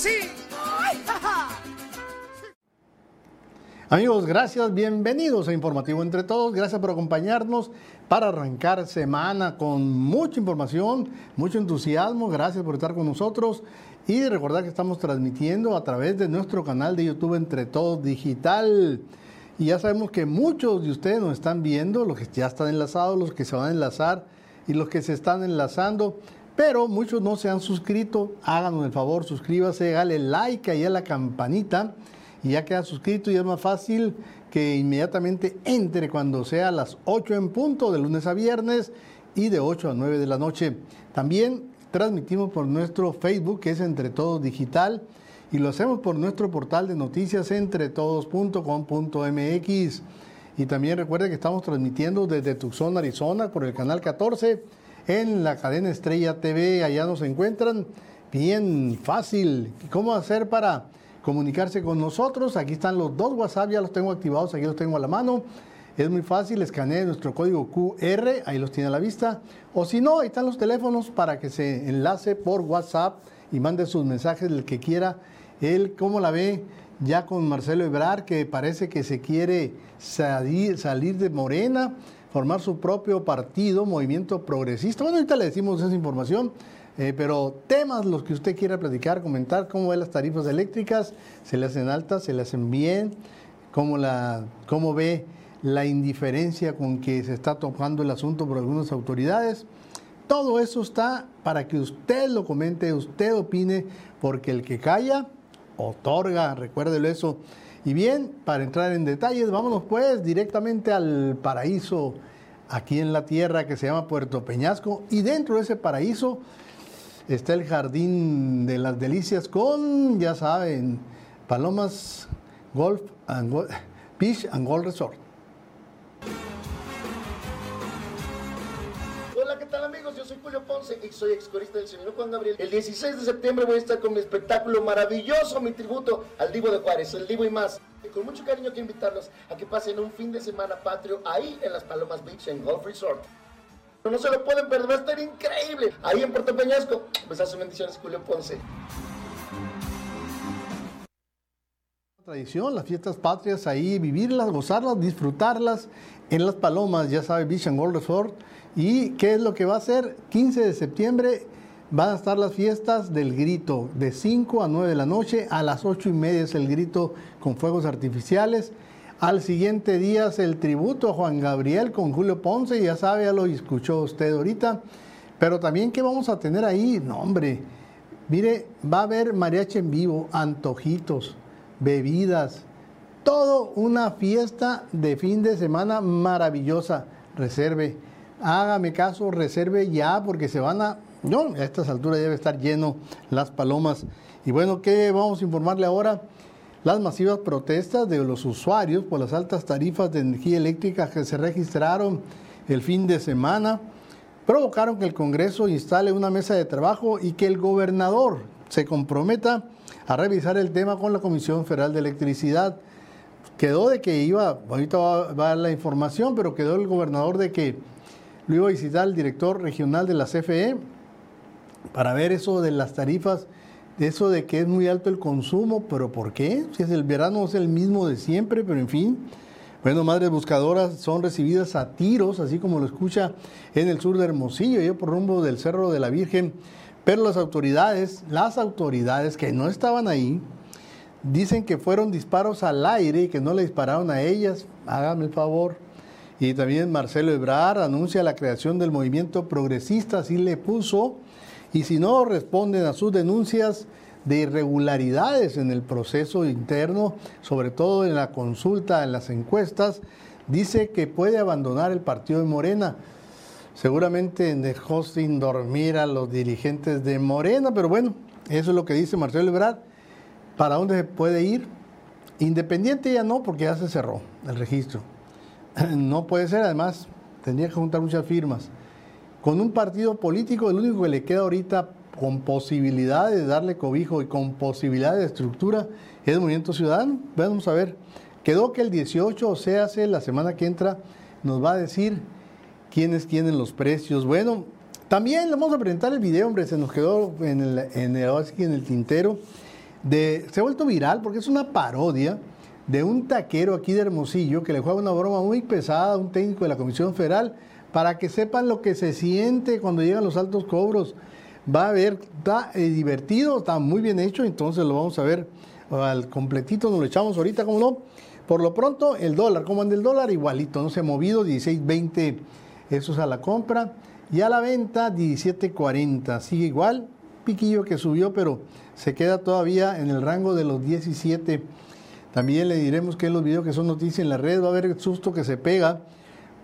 sí! Amigos, gracias, bienvenidos a Informativo Entre Todos, gracias por acompañarnos para arrancar semana con mucha información, mucho entusiasmo, gracias por estar con nosotros y recordar que estamos transmitiendo a través de nuestro canal de YouTube Entre Todos Digital. Y ya sabemos que muchos de ustedes nos están viendo, los que ya están enlazados, los que se van a enlazar y los que se están enlazando, pero muchos no se han suscrito. Háganos el favor, suscríbase, dale like ahí a la campanita y ya queda suscrito y es más fácil que inmediatamente entre cuando sea a las 8 en punto de lunes a viernes y de 8 a 9 de la noche. También transmitimos por nuestro Facebook que es Entre Todos Digital y lo hacemos por nuestro portal de noticias entretodos.com.mx. Y también recuerde que estamos transmitiendo desde Tucson, Arizona, por el canal 14 en la cadena Estrella TV. Allá nos encuentran bien fácil. ¿Cómo hacer para comunicarse con nosotros? Aquí están los dos WhatsApp, ya los tengo activados, aquí los tengo a la mano. Es muy fácil, escanee nuestro código QR, ahí los tiene a la vista. O si no, ahí están los teléfonos para que se enlace por WhatsApp y mande sus mensajes del que quiera. Él, ¿cómo la ve? Ya con Marcelo Ebrar, que parece que se quiere salir, salir de Morena formar su propio partido, movimiento progresista. Bueno, ahorita le decimos esa información, eh, pero temas los que usted quiera platicar, comentar, cómo ve las tarifas eléctricas, se le hacen altas, se le hacen bien, cómo, la, cómo ve la indiferencia con que se está tocando el asunto por algunas autoridades. Todo eso está para que usted lo comente, usted opine, porque el que calla, otorga, recuérdelo eso. Y bien, para entrar en detalles, vámonos pues directamente al paraíso aquí en la tierra que se llama Puerto Peñasco. Y dentro de ese paraíso está el Jardín de las Delicias con, ya saben, Palomas Golf and Beach and Golf Resort. Julio Ponce y soy excorista del señor Juan Gabriel. El 16 de septiembre voy a estar con mi espectáculo maravilloso, mi tributo al Divo de Juárez, el Divo y más. Y con mucho cariño quiero invitarlos a que pasen un fin de semana patrio ahí en las Palomas Beach en Golf Resort. No se lo pueden perder, va a estar increíble. Ahí en Puerto Peñasco. sus bendiciones, Julio Ponce. Tradición, las fiestas patrias ahí, vivirlas, gozarlas, disfrutarlas en las Palomas, ya sabe, Beach and Golf Resort ¿Y qué es lo que va a hacer? 15 de septiembre van a estar las fiestas del grito, de 5 a 9 de la noche, a las 8 y media es el grito con fuegos artificiales. Al siguiente día es el tributo a Juan Gabriel con Julio Ponce, ya sabe, ya lo escuchó usted ahorita. Pero también, ¿qué vamos a tener ahí? No, hombre, mire, va a haber mariachi en vivo, antojitos, bebidas, todo una fiesta de fin de semana maravillosa. Reserve hágame caso, reserve ya porque se van a, no, a estas alturas debe estar lleno las palomas. Y bueno, ¿qué vamos a informarle ahora? Las masivas protestas de los usuarios por las altas tarifas de energía eléctrica que se registraron el fin de semana provocaron que el Congreso instale una mesa de trabajo y que el gobernador se comprometa a revisar el tema con la Comisión Federal de Electricidad. Quedó de que iba, ahorita va, a dar la información, pero quedó el gobernador de que lo iba a visitar el director regional de la CFE para ver eso de las tarifas, eso de que es muy alto el consumo, pero ¿por qué? Si es el verano es el mismo de siempre, pero en fin. Bueno, madres buscadoras son recibidas a tiros, así como lo escucha en el sur de Hermosillo, yo por rumbo del Cerro de la Virgen. Pero las autoridades, las autoridades que no estaban ahí, dicen que fueron disparos al aire y que no le dispararon a ellas. Háganme el favor. Y también Marcelo Ebrar anuncia la creación del movimiento progresista, así le puso, y si no responden a sus denuncias de irregularidades en el proceso interno, sobre todo en la consulta, en las encuestas, dice que puede abandonar el partido de Morena. Seguramente dejó sin dormir a los dirigentes de Morena, pero bueno, eso es lo que dice Marcelo Ebrard. ¿Para dónde puede ir? Independiente ya no, porque ya se cerró el registro. no puede ser, además, tendría que juntar muchas firmas. Con un partido político, el único que le queda ahorita con posibilidad de darle cobijo y con posibilidad de estructura es el Movimiento Ciudadano. Vamos a ver, quedó que el 18, o sea, hace la semana que entra, nos va a decir quiénes tienen los precios. Bueno, también le vamos a presentar el video, hombre, se nos quedó en el, en el, en el tintero de, se ha vuelto viral porque es una parodia de un taquero aquí de Hermosillo que le juega una broma muy pesada a un técnico de la Comisión Federal para que sepan lo que se siente cuando llegan los altos cobros. Va a ver, está eh, divertido, está muy bien hecho, entonces lo vamos a ver al completito, nos lo echamos ahorita, como no. Por lo pronto, el dólar, ¿cómo anda el dólar? Igualito, no se ha movido, 16.20 eso es a la compra. Y a la venta, 17.40, sigue igual, piquillo que subió, pero se queda todavía en el rango de los 17 también le diremos que en los videos que son noticias en la red va a haber el susto que se pega,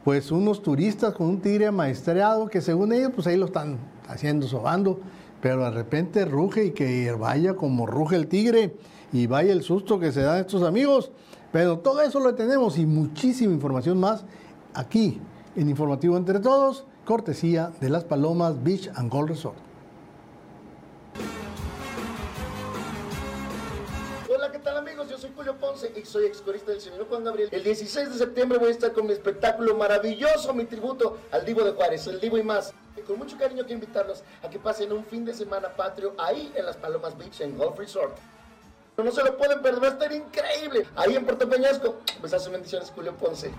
pues unos turistas con un tigre amaestrado que según ellos pues ahí lo están haciendo, sobando, pero de repente ruge y que vaya como ruge el tigre y vaya el susto que se dan estos amigos. Pero todo eso lo tenemos y muchísima información más aquí en Informativo Entre Todos, cortesía de Las Palomas Beach and Gold Resort. Soy Julio Ponce y soy excorista del señor Juan Gabriel. El 16 de septiembre voy a estar con mi espectáculo maravilloso, mi tributo al Divo de Juárez, el Divo y más. Y con mucho cariño quiero invitarlos a que pasen un fin de semana patrio ahí en las Palomas Beach en Golf Resort. No se lo pueden perder, va a estar increíble. Ahí en Puerto Peñasco. Besazos bendiciones, Julio Ponce.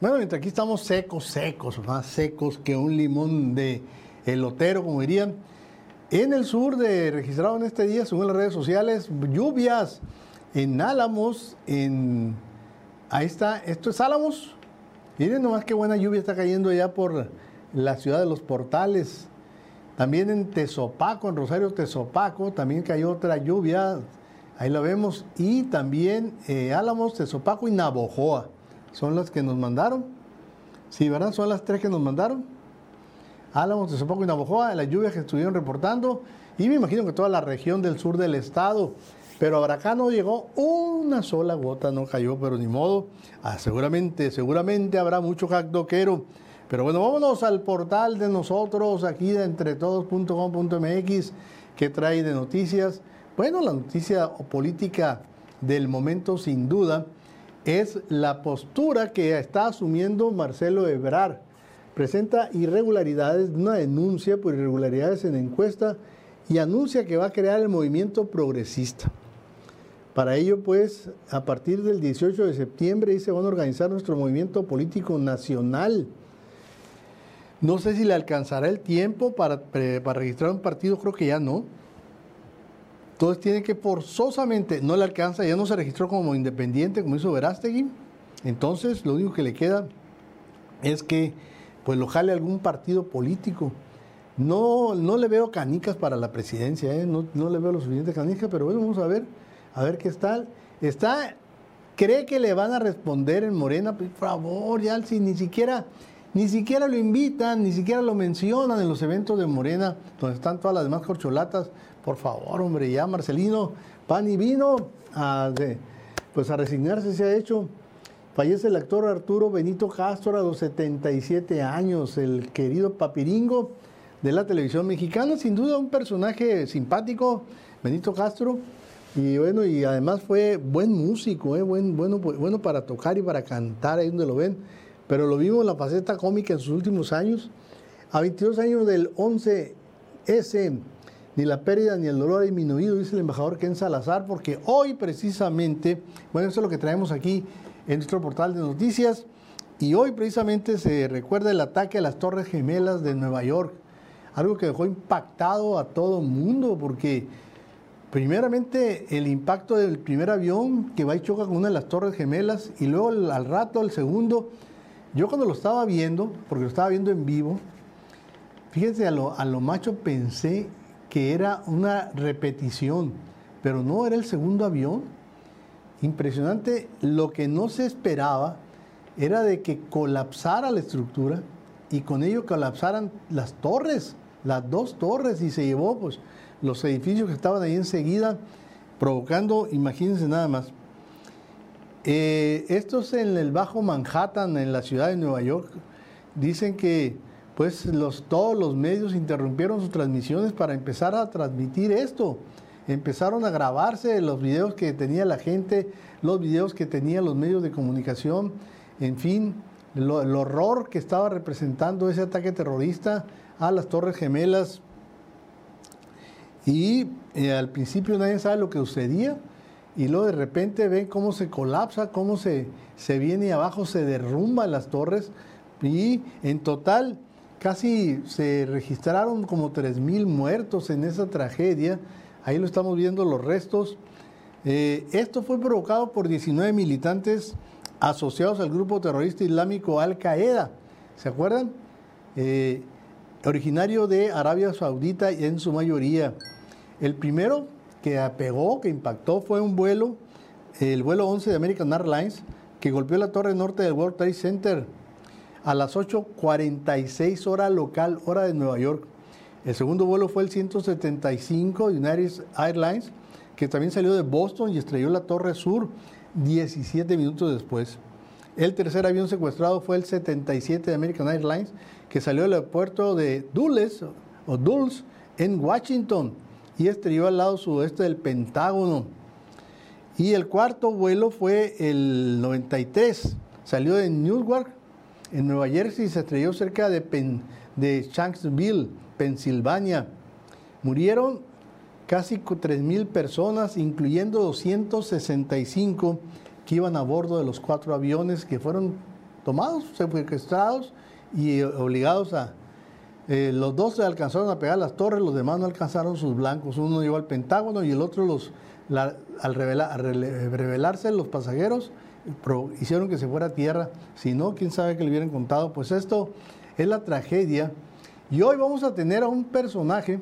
Bueno, mientras aquí estamos secos, secos, más secos que un limón de elotero, como dirían. En el sur de registrado en este día, según las redes sociales, lluvias en Álamos, en ahí está, esto es Álamos. Miren nomás qué buena lluvia está cayendo allá por la ciudad de los portales. También en Tezopaco, en Rosario Tezopaco, también cayó otra lluvia. Ahí la vemos. Y también eh, Álamos, Tezopaco y Navojoa. Son las que nos mandaron. Sí, ¿verdad? Son las tres que nos mandaron. Álamos, Tezopoco y Navojoa, las lluvias que estuvieron reportando, y me imagino que toda la región del sur del estado. Pero ahora acá no llegó una sola gota, no cayó, pero ni modo. Ah, seguramente, seguramente habrá mucho jacdoquero. Pero bueno, vámonos al portal de nosotros, aquí de entretodos.com.mx, que trae de noticias. Bueno, la noticia política del momento, sin duda, es la postura que está asumiendo Marcelo Ebrard presenta irregularidades, una denuncia por irregularidades en encuesta y anuncia que va a crear el movimiento progresista. Para ello, pues, a partir del 18 de septiembre dice, van a organizar nuestro movimiento político nacional. No sé si le alcanzará el tiempo para, para registrar un partido, creo que ya no. Entonces tiene que forzosamente, no le alcanza, ya no se registró como independiente, como hizo Verástegui. Entonces, lo único que le queda es que pues lo jale algún partido político. No, no le veo canicas para la presidencia, ¿eh? no, le veo lo suficiente canicas, pero bueno, vamos a ver, a ver qué está. Está, cree que le van a responder en Morena, por favor, ya si ni siquiera, ni siquiera lo invitan, ni siquiera lo mencionan en los eventos de Morena, donde están todas las demás corcholatas. Por favor, hombre, ya Marcelino, pan y vino, pues a resignarse se ha hecho. Fallece el actor Arturo Benito Castro a los 77 años, el querido papiringo de la televisión mexicana, sin duda un personaje simpático, Benito Castro, y bueno, y además fue buen músico, eh, buen, bueno, bueno para tocar y para cantar, ahí donde lo ven, pero lo vimos en la faceta cómica en sus últimos años. A 22 años del 11S, ni la pérdida ni el dolor ha disminuido, dice el embajador Ken Salazar, porque hoy precisamente, bueno, eso es lo que traemos aquí en nuestro portal de noticias. Y hoy precisamente se recuerda el ataque a las Torres Gemelas de Nueva York, algo que dejó impactado a todo el mundo, porque primeramente el impacto del primer avión que va y choca con una de las Torres Gemelas, y luego al rato el segundo, yo cuando lo estaba viendo, porque lo estaba viendo en vivo, fíjense, a lo, a lo macho pensé que era una repetición, pero no era el segundo avión impresionante. Lo que no se esperaba era de que colapsara la estructura y con ello colapsaran las torres, las dos torres, y se llevó pues, los edificios que estaban ahí enseguida, provocando, imagínense nada más. Eh, estos en el Bajo Manhattan, en la ciudad de Nueva York, dicen que pues los, todos los medios interrumpieron sus transmisiones para empezar a transmitir esto empezaron a grabarse los videos que tenía la gente, los videos que tenían los medios de comunicación, en fin, el horror que estaba representando ese ataque terrorista a las Torres Gemelas. Y eh, al principio nadie sabe lo que sucedía y luego de repente ven cómo se colapsa, cómo se, se viene abajo, se derrumban las torres y en total casi se registraron como 3.000 muertos en esa tragedia. Ahí lo estamos viendo los restos. Eh, esto fue provocado por 19 militantes asociados al grupo terrorista islámico Al Qaeda. ¿Se acuerdan? Eh, originario de Arabia Saudita y en su mayoría. El primero que apegó, que impactó, fue un vuelo, el vuelo 11 de American Airlines, que golpeó la torre norte del World Trade Center a las 8.46 hora local, hora de Nueva York. El segundo vuelo fue el 175 de United Airlines, que también salió de Boston y estrelló la torre sur 17 minutos después. El tercer avión secuestrado fue el 77 de American Airlines, que salió del aeropuerto de Dulles, o Dulles en Washington y estrelló al lado sudoeste del Pentágono. Y el cuarto vuelo fue el 93, salió de Newark, en Nueva Jersey, y se estrelló cerca de, de Shanksville, Pensilvania. Murieron casi 3.000 personas, incluyendo 265 que iban a bordo de los cuatro aviones que fueron tomados, secuestrados y obligados a... Eh, los dos se alcanzaron a pegar las torres, los demás no alcanzaron sus blancos. Uno llegó al Pentágono y el otro, los, al revelarse los pasajeros, hicieron que se fuera a tierra. Si no, quién sabe que le hubieran contado. Pues esto es la tragedia. Y hoy vamos a tener a un personaje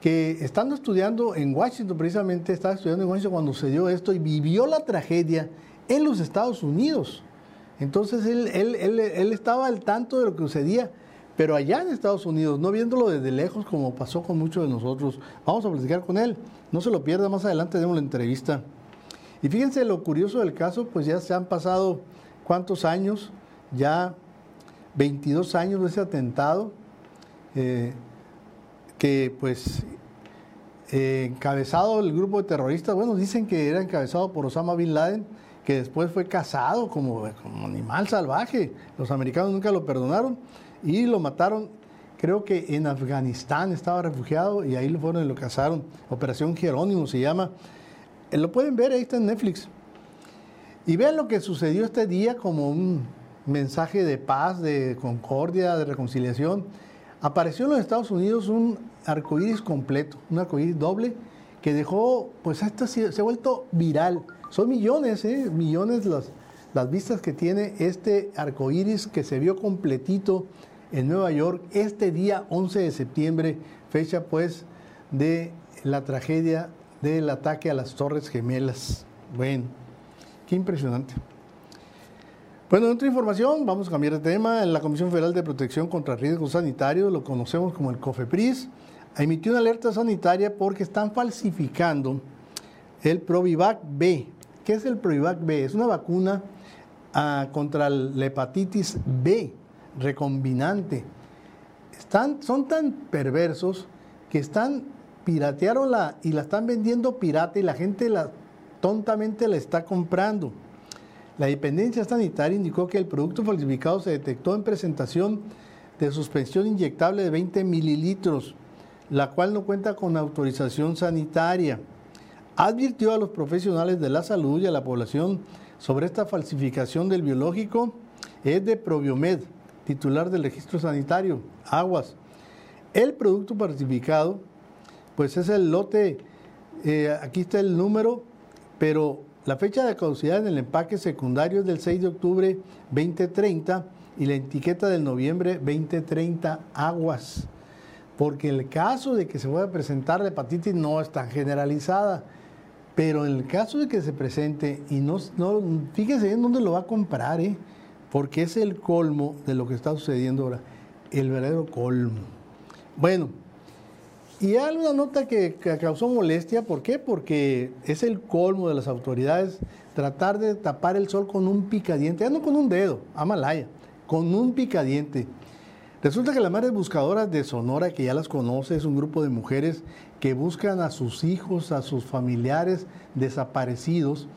que estando estudiando en Washington, precisamente estaba estudiando en Washington cuando se dio esto y vivió la tragedia en los Estados Unidos. Entonces él, él, estaba al tanto de lo que sucedía, pero allá en Estados Unidos, no viéndolo desde lejos como pasó con muchos de nosotros. Vamos a platicar con él, no se lo pierda, más adelante tenemos la entrevista. Y fíjense lo curioso del caso, pues ya se han pasado cuántos años, ya 22 años de ese atentado, eh, que pues eh, encabezado el grupo de terroristas, bueno, dicen que era encabezado por Osama Bin Laden, que después fue cazado como, como animal salvaje. Los americanos nunca lo perdonaron y lo mataron. Creo que en Afganistán estaba refugiado y ahí lo fueron y lo cazaron. Operación Jerónimo se llama. Eh, lo pueden ver, ahí está en Netflix. Y vean lo que sucedió este día como un mensaje de paz, de concordia, de reconciliación apareció en los Estados Unidos un arcoíris completo, un arcoíris doble que dejó, pues esto se, ha vuelto viral. Son millones, ¿eh? millones las, las vistas que tiene este arcoíris que se vio completito en Nueva York este día 11 de septiembre, fecha pues de la tragedia del ataque a las Torres Gemelas. Bueno, qué impresionante. Bueno, en otra información, vamos a cambiar de tema. La Comisión Federal de Protección contra Riesgos Sanitarios, lo conocemos como el COFEPRIS, emitió una alerta sanitaria porque están falsificando el Provivac B. ¿Qué es el Provivac B? Es una vacuna ah, contra la hepatitis B recombinante. Están, son tan perversos que están piratearon y la están vendiendo pirata y la gente tontamente la está comprando. La dependencia sanitaria indicó que el producto falsificado se detectó en presentación de suspensión inyectable de 20 mililitros, la cual no cuenta con autorización sanitaria. Advirtió a los profesionales de la salud y a la población sobre esta falsificación del biológico. Es de Proviomed, titular del registro sanitario, Aguas. El producto falsificado, pues es el lote, eh, aquí está el número, pero la fecha de caducidad en el empaque secundario es del 6 de octubre 2030 y la etiqueta del noviembre 2030 aguas. Porque el caso de que se pueda presentar la hepatitis no es tan generalizada. Pero en el caso de que se presente y no, no fíjese en dónde lo va a comprar, ¿eh? porque es el colmo de lo que está sucediendo ahora, el verdadero colmo. Bueno, y hay una nota que, causó molestia, ¿por qué? Porque es el colmo de las autoridades tratar de tapar el sol con un picadiente, ya no con un dedo, Amalaya, con un picadiente. Resulta que las madres buscadoras de Sonora, que ya las conoce, es un grupo de mujeres que buscan a sus hijos, a sus familiares desaparecidos,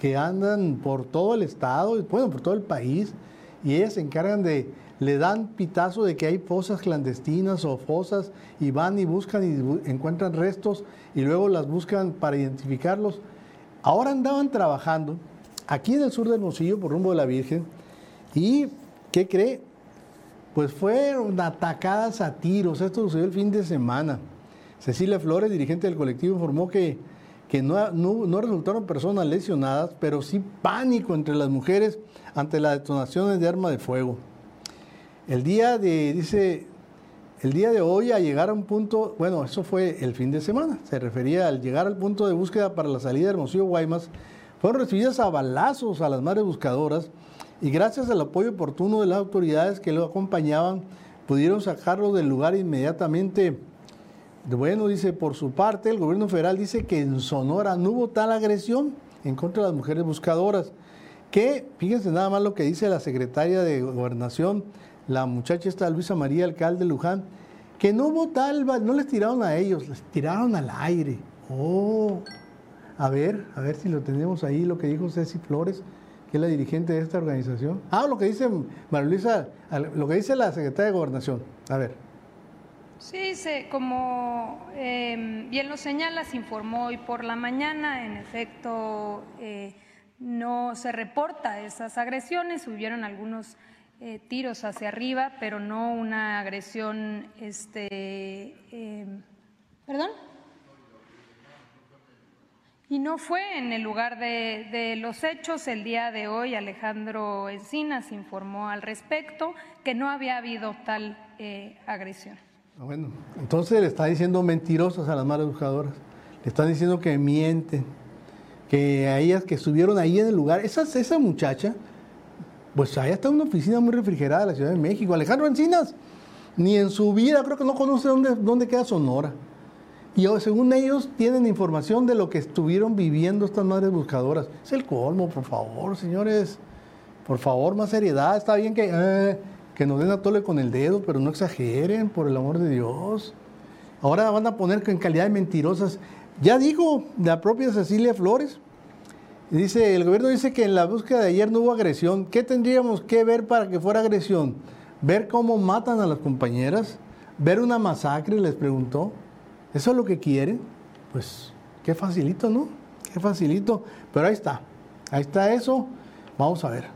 que andan por todo el estado, bueno, por todo el país, y ellas se encargan de, le dan pitazo de que hay fosas clandestinas o fosas y van y buscan y encuentran restos y luego las buscan para identificarlos. Ahora andaban trabajando aquí en el sur del Hermosillo por rumbo de la Virgen y, ¿qué cree? Pues fueron atacadas a tiros. Esto sucedió el fin de semana. Cecilia Flores, dirigente del colectivo, informó que, que no, resultaron personas lesionadas, pero sí pánico entre las mujeres ante las detonaciones de arma de fuego. El día de, dice, el día de hoy a llegar a un punto, bueno, eso fue el fin de semana, se refería al llegar al punto de búsqueda para la salida de Hermosillo Guaymas, fueron recibidas a balazos a las madres buscadoras y gracias al apoyo oportuno de las autoridades que lo acompañaban, pudieron sacarlo del lugar inmediatamente. Bueno, dice, por su parte, el gobierno federal dice que en Sonora no hubo tal agresión en contra de las mujeres buscadoras, que, fíjense nada más lo que dice la secretaria de Gobernación, la muchacha esta Luisa María, alcalde de Luján, que no hubo no les tiraron a ellos, les tiraron al aire. Oh, a ver, a ver si lo tenemos ahí, lo que dijo Ceci Flores, que es la dirigente de esta organización. Ah, lo que dice María lo que dice la secretaria de Gobernación. A ver. Sí, se, como em, bien lo señala, se informó hoy por la mañana, en efecto eh, no se reporta esas agresiones, hubieron algunos eh, tiros hacia arriba, pero no una agresión, este, em, ¿perdón? Y no fue en el lugar de, los hechos. El día de hoy Alejandro Encinas informó al respecto que no había habido tal eh, agresión. Ah, bueno, entonces le está diciendo mentirosas a las madres buscadoras. Le están diciendo que mienten, que a ellas que estuvieron ahí en el lugar. Esa, esa muchacha pues allá está una oficina muy refrigerada de la Ciudad de México. Alejandro Encinas, ni en su vida creo que no conoce dónde, dónde queda Sonora. Y según ellos tienen información de lo que estuvieron viviendo estas madres buscadoras. Es el colmo, por favor, señores. Por favor, más seriedad. Está bien que, eh, que nos den a tole con el dedo, pero no exageren, por el amor de Dios. Ahora van a poner en calidad de mentirosas. Ya dijo la propia Cecilia Flores, Dice, el gobierno dice que en la búsqueda de ayer no hubo agresión. ¿Qué tendríamos que ver para que fuera agresión? ¿Ver cómo matan a las compañeras? ¿Ver una masacre? Les preguntó. ¿Eso es lo que quieren? Pues qué facilito, ¿no? Qué facilito. Pero ahí está. Ahí está eso. Vamos a ver.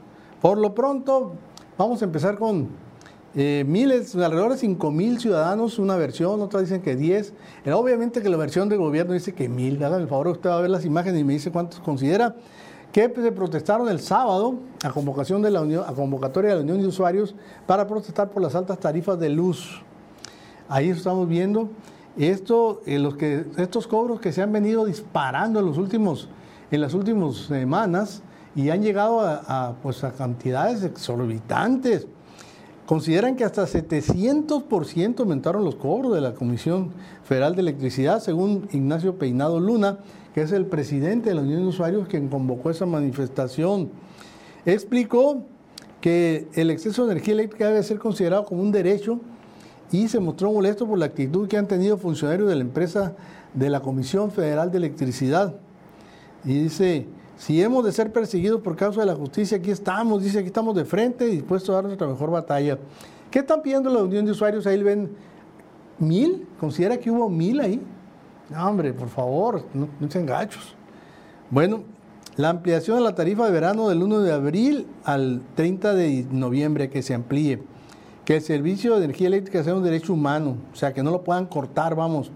Por lo pronto, vamos a empezar con eh, miles, alrededor de 5 mil ciudadanos, una versión, otras dicen que 10. Eh, obviamente que la versión del gobierno dice que mil. Hagan el favor, usted va a ver las imágenes y me dice cuántos considera. Que pues, se protestaron el sábado a convocación de la Unión, a convocatoria de la Unión de Usuarios para protestar por las altas tarifas de luz. Ahí estamos viendo esto, eh, los que, estos cobros que se han venido disparando en los últimos, en las últimas semanas y han llegado a, pues, a cantidades exorbitantes. Consideran que hasta 700% aumentaron los cobros de la Comisión Federal de Electricidad, según Ignacio Peinado Luna, que es el presidente de la Unión de Usuarios quien convocó esa manifestación. Explicó que el exceso de energía eléctrica debe ser considerado como un derecho y se mostró molesto por la actitud que han tenido funcionarios de la empresa de la Comisión Federal de Electricidad. Y dice, si hemos de ser perseguidos por causa de la justicia, aquí estamos, dice, aquí estamos de frente, dispuestos a dar nuestra mejor batalla. ¿Qué están pidiendo la Unión de Usuarios? Ahí ven mil, considera que hubo mil ahí. No, hombre, por favor, no, no sean gachos. Bueno, la ampliación de la tarifa de verano del 1 de abril al 30 de noviembre, que se amplíe. Que el servicio de energía eléctrica sea un derecho humano, o sea, que no lo puedan cortar, vamos.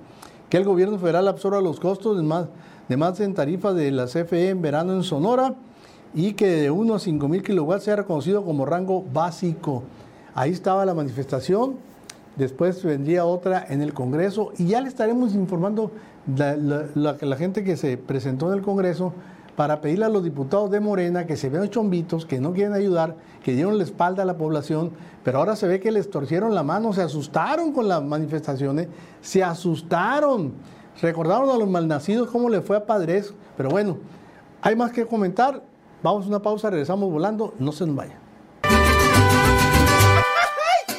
Que el gobierno federal absorba los costos más de más en tarifa de la CFE en verano en Sonora y que de 1 a 5 mil kilowatts sea reconocido como rango básico. Ahí estaba la manifestación, después vendría otra en el Congreso y ya le estaremos informando la, la, la, gente que se presentó en el Congreso para pedirle a los diputados de Morena que se vean chombitos, que no quieren ayudar, que dieron la espalda a la población, pero ahora se ve que les torcieron la mano, se asustaron con las manifestaciones, se asustaron. Recordaron a los malnacidos cómo le fue a Padres, pero bueno, hay más que comentar. Vamos a una pausa, regresamos volando, no se nos vaya.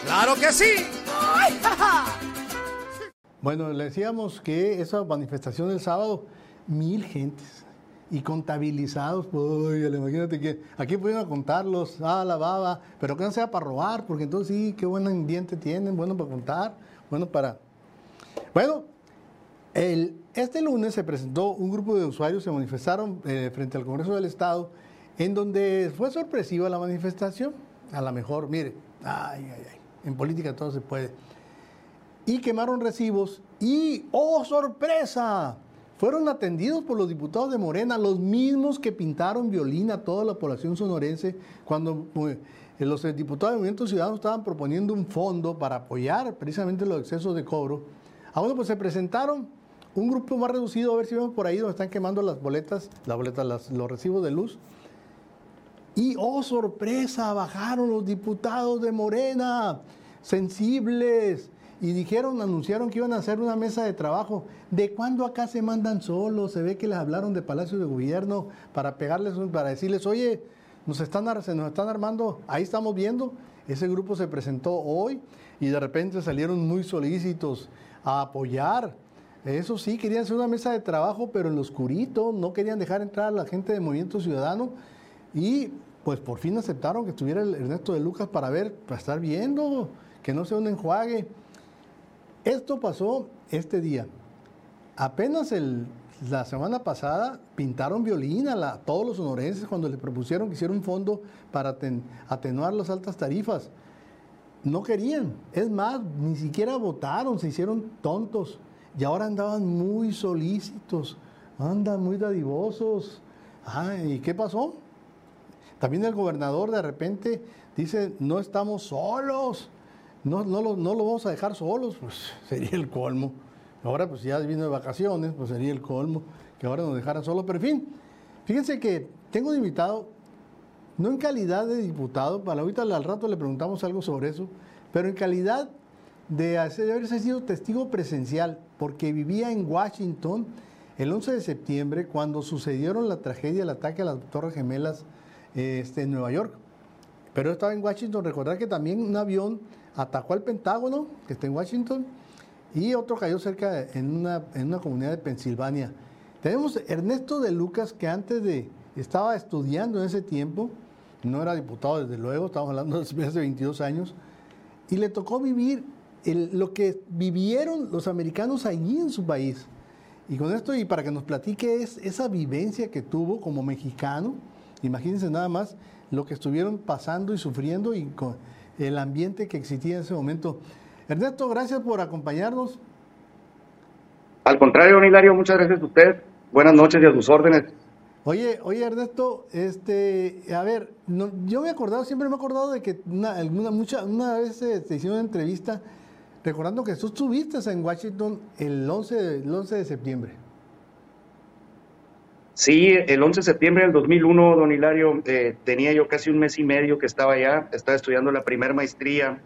¡Claro que sí! Bueno, le decíamos que esa manifestación del sábado, mil gentes. y contabilizados, pues, imagínate que aquí pueden contarlos, ah, la baba, pero que no sea para robar, porque entonces sí, qué buen ambiente tienen, bueno para contar, bueno para... Bueno, este lunes se presentó un grupo de usuarios, se manifestaron eh, frente al Congreso del Estado, en donde fue sorpresiva la manifestación, a lo mejor, mire, ay, ay, ay, en política todo se puede, y quemaron recibos y, ¡oh, sorpresa! fueron atendidos por los diputados de Morena, los mismos que pintaron violín a toda la población sonorense cuando pues, los diputados de Movimiento Ciudadano estaban proponiendo un fondo para apoyar precisamente los excesos de cobro. Ah, bueno, pues se presentaron un grupo más reducido, a ver si vemos por ahí donde están quemando las boletas, las boletas, los recibos de luz. Y, oh sorpresa, bajaron los diputados de Morena, sensibles, y dijeron, anunciaron que iban a hacer una mesa de trabajo. ¿De cuándo acá se mandan solos? Se ve que les hablaron de Palacio de Gobierno para pegarles, para decirles, oye, nos están, se nos están armando, ahí estamos viendo. Ese grupo se presentó hoy y de repente salieron muy solícitos a apoyar. Eso sí, querían hacer una mesa de trabajo, pero en lo oscurito, no querían dejar entrar a la gente de Movimiento Ciudadano y pues por fin aceptaron que estuviera el Ernesto de Lucas para ver, para estar viendo, que no sea un enjuague. Esto pasó este día. Apenas la semana pasada pintaron violín a, todos los sonorenses cuando le propusieron que hiciera un fondo para atenuar las altas tarifas. No querían. Es más, ni siquiera votaron, se hicieron tontos. Y ahora andaban muy solícitos, andan muy dadivosos. ¿Y qué pasó? También el gobernador de repente dice, no estamos solos no, no, lo, no lo vamos a dejar solos, pues sería el colmo. Ahora pues ya vino de vacaciones, pues sería el colmo que ahora nos dejaran solos. Pero en fin, fíjense que tengo un invitado, no en calidad de diputado, para ahorita al rato le preguntamos algo sobre eso, pero en calidad de haberse sido testigo presencial, porque vivía en Washington el 11 de septiembre cuando sucedieron la tragedia, el ataque a las Torres Gemelas este, en Nueva York. Pero estaba en Washington, recordar que también un avión atacó al Pentágono, que está en Washington, y otro cayó cerca en una, comunidad de Pensilvania. Tenemos Ernesto de Lucas, que antes de, estaba estudiando en ese tiempo, no era diputado desde luego, estamos hablando de hace 22 años, y le tocó vivir lo que vivieron los americanos allí en su país. Y con esto, y para que nos platique es esa vivencia que tuvo como mexicano, imagínense nada más lo que estuvieron pasando y sufriendo y con, el ambiente que existía en ese momento. Ernesto, gracias por acompañarnos. Al contrario, don Hilario, muchas gracias a usted. Buenas noches y a sus órdenes. Oye, oye Ernesto, este, a ver, yo me he acordado, siempre me he acordado de que una, mucha, una vez se te hicieron una entrevista recordando que tú estuviste en Washington el 11, el 11 de septiembre. Sí, el 11 de septiembre del 2001, don Hilario, eh, tenía yo casi un mes y medio que estaba allá, estaba estudiando la primera maestría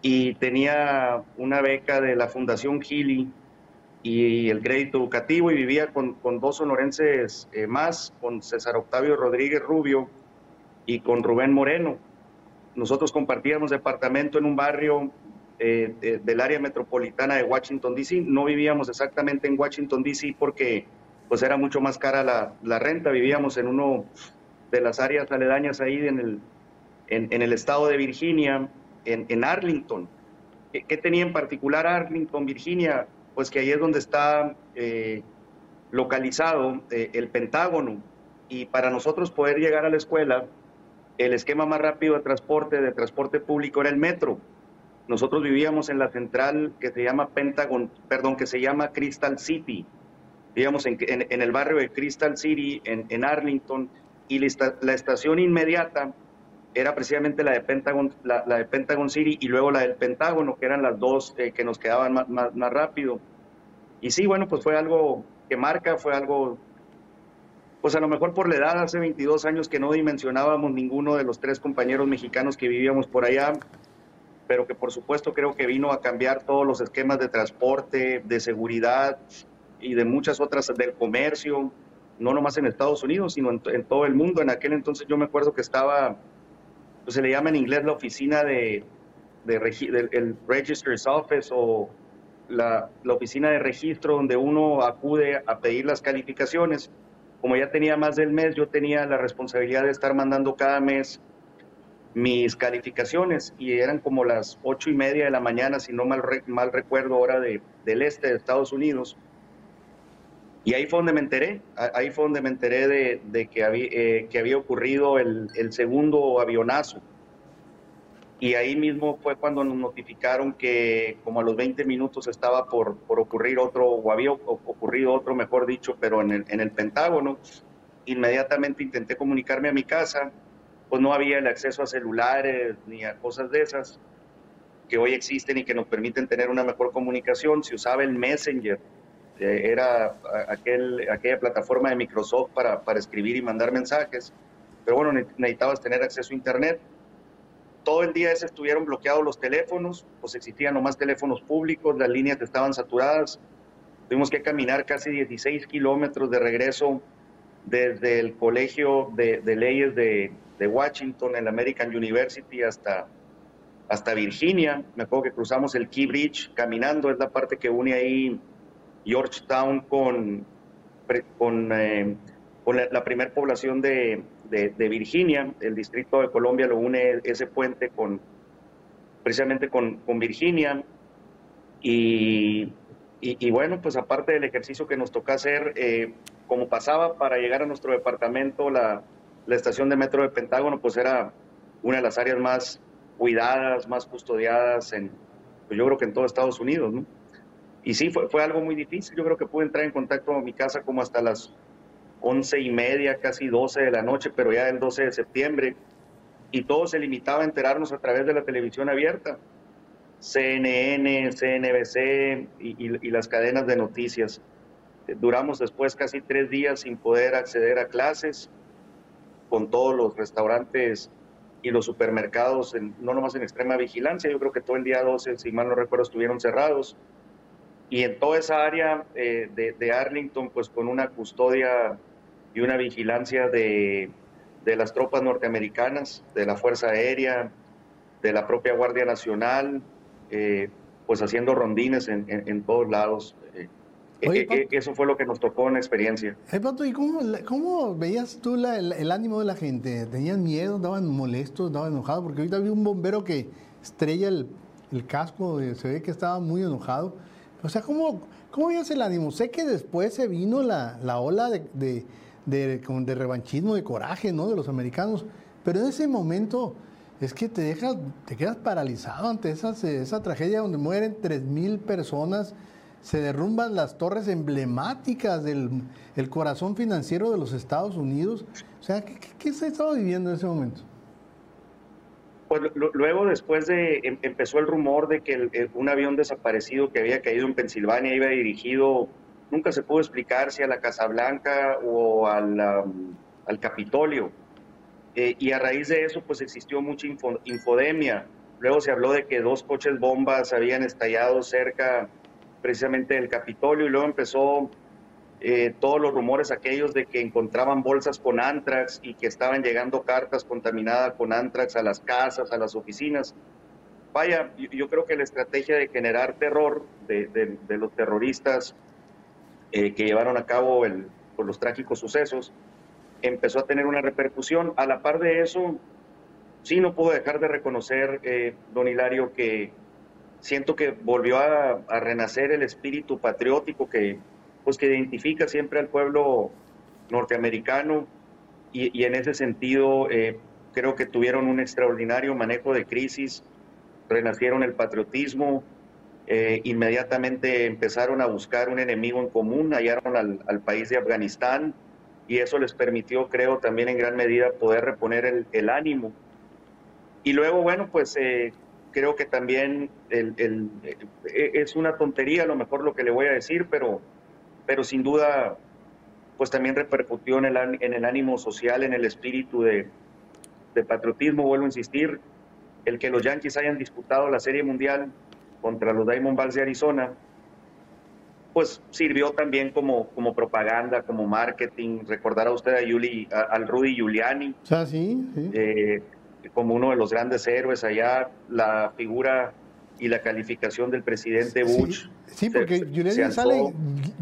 y tenía una beca de la Fundación Gili y el crédito educativo y vivía con, dos sonorenses eh, más, con César Octavio Rodríguez Rubio y con Rubén Moreno. Nosotros compartíamos departamento en un barrio eh, del área metropolitana de Washington, D.C. No vivíamos exactamente en Washington, D.C. porque pues era mucho más cara la, renta. Vivíamos en uno de las áreas aledañas ahí en el, en, el estado de Virginia, en, Arlington. ¿Qué, tenía en particular Arlington, Virginia? Pues que ahí es donde está eh, localizado eh, el Pentágono. Y para nosotros poder llegar a la escuela, el esquema más rápido de transporte, de transporte público, era el metro. Nosotros vivíamos en la central que se llama Pentagon, perdón, que se llama Crystal City digamos, en, en, el barrio de Crystal City, en, Arlington, y la, estación inmediata era precisamente la de Pentagon, la, de Pentagon City y luego la del Pentágono, que eran las dos eh, que nos quedaban más, rápido. Y sí, bueno, pues fue algo que marca, fue algo, pues a lo mejor por la edad, hace 22 años que no dimensionábamos ninguno de los tres compañeros mexicanos que vivíamos por allá, pero que por supuesto creo que vino a cambiar todos los esquemas de transporte, de seguridad, y de muchas otras del comercio, no nomás en Estados Unidos, sino en, todo el mundo. En aquel entonces yo me acuerdo que estaba, pues se le llama en inglés la oficina de, de del el Register's Office o la, la, oficina de registro donde uno acude a pedir las calificaciones. como ya tenía más del mes, yo tenía la responsabilidad de estar mandando cada mes mis calificaciones y eran como las ocho y media de la mañana, si no mal, mal recuerdo, hora de, del este de Estados Unidos. Y ahí fue donde me enteré, ahí fue donde me enteré de, que, había, eh, que había ocurrido el, el, segundo avionazo. Y ahí mismo fue cuando nos notificaron que como a los 20 minutos estaba por, por ocurrir otro, o había ocurrido otro, mejor dicho, pero en el, en el Pentágono. Inmediatamente intenté comunicarme a mi casa, pues no había el acceso a celulares ni a cosas de esas que hoy existen y que nos permiten tener una mejor comunicación. Se usaba el Messenger, eh, era aquel, aquella plataforma de Microsoft para, para escribir y mandar mensajes, pero bueno, necesitabas tener acceso a Internet. Todo el día ese estuvieron bloqueados los teléfonos, pues existían nomás teléfonos públicos, las líneas estaban saturadas. Tuvimos que caminar casi 16 kilómetros de regreso desde el Colegio de, de Leyes de, de Washington, en la American University, hasta, hasta Virginia. Me acuerdo que cruzamos el Key Bridge caminando, es la parte que une ahí Georgetown con, con, eh, con la, primera población de, de, Virginia. El Distrito de Colombia lo une ese puente con precisamente con, con Virginia. Y, y, bueno, pues aparte del ejercicio que nos toca hacer, eh, como pasaba para llegar a nuestro departamento, la, la estación de metro de Pentágono pues era una de las áreas más cuidadas, más custodiadas en, pues yo creo que en todo Estados Unidos, ¿no? Y sí, fue, fue algo muy difícil. Yo creo que pude entrar en contacto con mi casa como hasta las once y media, casi doce de la noche, pero ya el 12 de septiembre. Y todo se limitaba a enterarnos a través de la televisión abierta. CNN, CNBC y, y las cadenas de noticias. Duramos después casi tres días sin poder acceder a clases con todos los restaurantes y los supermercados, no nomás en extrema vigilancia, yo creo que todo el día 12, si mal no recuerdo, estuvieron cerrados. Y en toda esa área eh, de, Arlington, pues con una custodia y una vigilancia de, de, las tropas norteamericanas, de la Fuerza Aérea, de la propia Guardia Nacional, eh, pues haciendo rondines en, en todos lados. Eh, eh, eso fue lo que nos tocó en la experiencia. ¿y cómo, veías tú el, ánimo de la gente? ¿Tenían miedo? ¿Estaban molestos? ¿Estaban enojados? Porque ahorita vi un bombero que estrella el, casco, eh, se ve que estaba muy enojado. O sea, ¿cómo, cómo veías el ánimo? Sé que después se vino la, ola de, de, revanchismo, de coraje, ¿no? De los americanos. Pero en ese momento es que te dejas, te quedas paralizado ante esa, esa tragedia donde mueren 3.000 personas se derrumban las torres emblemáticas del el corazón financiero de los Estados Unidos. O sea, ¿qué, se estaba viviendo en ese momento? Pues luego, después de, em, empezó el rumor de que un avión desaparecido que había caído en Pensilvania iba dirigido, nunca se pudo explicar si a la Casa Blanca o al, al Capitolio. Eh, y a raíz de eso, pues existió mucha infodemia. Luego se habló de que dos coches bombas habían estallado cerca precisamente del Capitolio y luego empezó eh, todos los rumores aquellos de que encontraban bolsas con antrax y que estaban llegando cartas contaminadas con antrax a las casas, a las oficinas. Vaya, yo, creo que la estrategia de generar terror de, los terroristas eh, que llevaron a cabo el, por los trágicos sucesos empezó a tener una repercusión. A la par de eso, sí no puedo dejar de reconocer, eh, don Hilario, que siento que volvió a, renacer el espíritu patriótico que, pues, que identifica siempre al pueblo norteamericano y, en ese sentido eh, creo que tuvieron un extraordinario manejo de crisis, renacieron el patriotismo, eh, inmediatamente empezaron a buscar un enemigo en común, hallaron al, país de Afganistán y eso les permitió, creo, también en gran medida poder reponer el, el ánimo. Y luego, bueno, pues eh, creo que también el, e, es una tontería a lo mejor lo que le voy a decir, pero, pero sin duda pues también repercutió en el, en el ánimo social, en el espíritu de, de patriotismo, vuelvo a insistir, el que los Yankees hayan disputado la Serie Mundial contra los Diamondbacks de Arizona, pues sirvió también como, como propaganda, como marketing. Recordará usted a Yuli, al Rudy Giuliani. sí, sí. Eh, como uno de los grandes héroes allá, la figura y la calificación del presidente Bush. Sí, porque Giuliani, sale,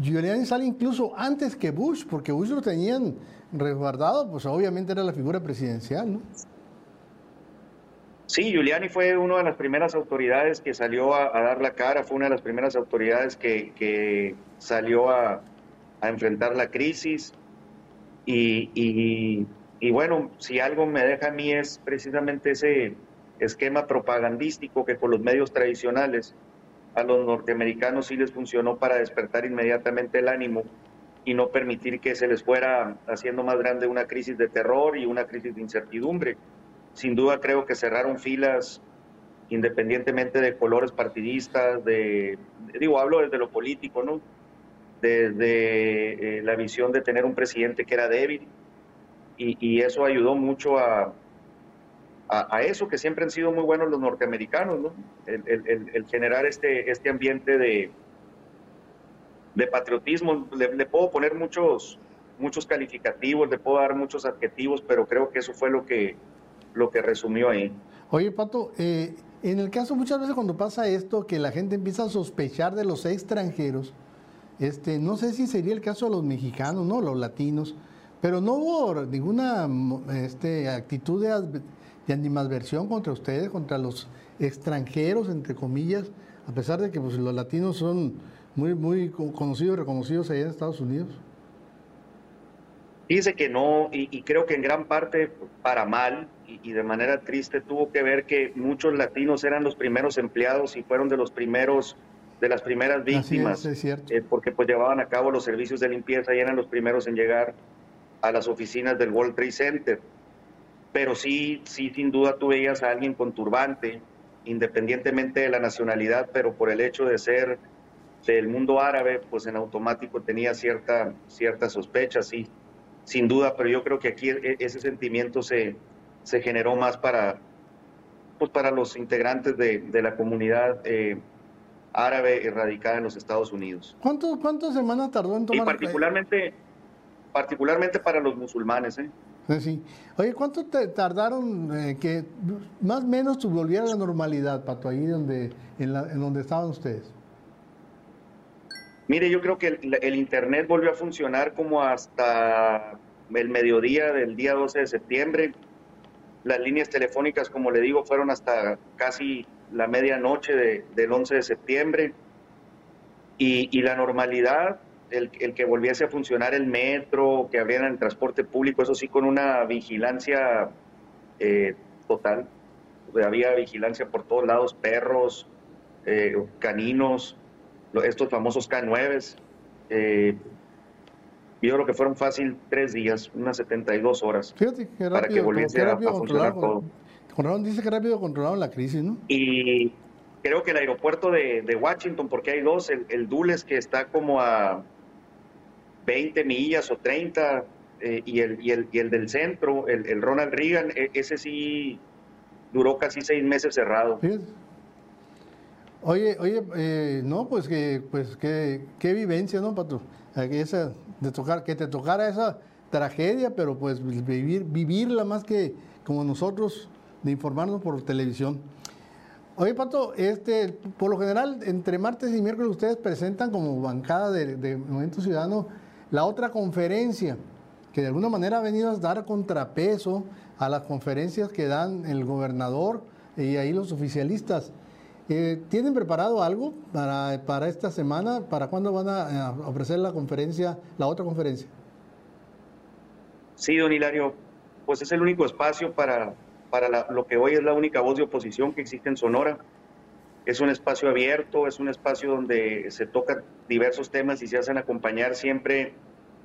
Giuliani sale incluso antes que Bush, porque Bush lo tenían resguardado, pues obviamente era la figura presidencial, ¿no? Sí, Giuliani fue una de las primeras autoridades que salió a, dar la cara, fue una de las primeras autoridades que, salió a, enfrentar la crisis. Y, y, bueno, si algo me deja a mí es precisamente ese esquema propagandístico que con los medios tradicionales a los norteamericanos sí les funcionó para despertar inmediatamente el ánimo y no permitir que se les fuera haciendo más grande una crisis de terror y una crisis de incertidumbre sin duda creo que cerraron filas independientemente de colores partidistas, de, digo, hablo desde lo político, ¿no? Desde eh, la visión de tener un presidente que era débil y, eso ayudó mucho a, a, eso que siempre han sido muy buenos los norteamericanos, ¿no? El, generar este, este ambiente de, de patriotismo. Le, le, puedo poner muchos, muchos calificativos, le puedo dar muchos adjetivos, pero creo que eso fue lo que, lo que resumió ahí. Oye, Pato, eh, en el caso muchas veces cuando pasa esto, que la gente empieza a sospechar de los extranjeros, este, no sé si sería el caso de los mexicanos, ¿no? Los latinos, pero no hubo ninguna este, actitud de, de animadversión contra ustedes, contra los extranjeros, entre comillas, a pesar de que pues, los latinos son muy, muy conocidos y reconocidos allá en Estados Unidos. Dice que no, y, creo que en gran parte para mal y, de manera triste tuvo que ver que muchos latinos eran los primeros empleados y fueron de los primeros, de las primeras víctimas, eh, porque pues llevaban a cabo los servicios de limpieza y eran los primeros en llegar a las oficinas del World Trade Center. Pero sí, sí, sin duda tú veías a alguien con turbante, independientemente de la nacionalidad, pero por el hecho de ser del mundo árabe, pues en automático tenía cierta, cierta sospecha, sí sin duda, pero yo creo que aquí e, ese sentimiento se, se generó más para, pues para los integrantes de, de la comunidad eh, árabe erradicada en los Estados Unidos. ¿Cuánto, ¿Cuántas semanas tardó en tomar? Y particularmente, particularmente para los musulmanes. ¿eh? Sí. Oye, ¿cuánto te tardaron eh, que más o menos volviera a la normalidad, Pato, ahí donde, en, la, en donde estaban ustedes? Mire, yo creo que el, Internet volvió a funcionar como hasta el mediodía del día 12 de septiembre. Las líneas telefónicas, como le digo, fueron hasta casi la medianoche del 11 de septiembre. Y, la normalidad, el, que volviese a funcionar el metro, que abrieran el transporte público, eso sí, con una vigilancia eh, total. Había vigilancia por todos lados, perros, eh, caninos, estos famosos K9. Eh, yo creo que fueron fácil tres días, unas 72 horas. Fíjate, rápido, para que volviese a, funcionar todo. dice que rápido controlaron la crisis, ¿no? Y creo que el aeropuerto de, Washington, porque hay dos, el, el, Dulles que está como a 20 millas o 30, eh, y, el, y, el, y el del centro, el, Ronald Reagan, e, ese sí duró casi seis meses cerrado. Oye, oye, eh, no, pues que, pues que, qué vivencia, ¿no, Pato? Esa, de tocar, que te tocara esa tragedia, pero pues vivir, vivirla más que como nosotros, de informarnos por televisión. Oye, Pato, este, por lo general, entre martes y miércoles ustedes presentan como bancada de, de Movimiento Ciudadano la otra conferencia, que de alguna manera ha venido a dar contrapeso a las conferencias que dan el gobernador y ahí los oficialistas. Eh, ¿Tienen preparado algo para, para, esta semana? ¿Para cuándo van a, ofrecer la conferencia, la otra conferencia? Sí, don Hilario, pues es el único espacio para, para lo que hoy es la única voz de oposición que existe en Sonora. Es un espacio abierto, es un espacio donde se tocan diversos temas y se hacen acompañar siempre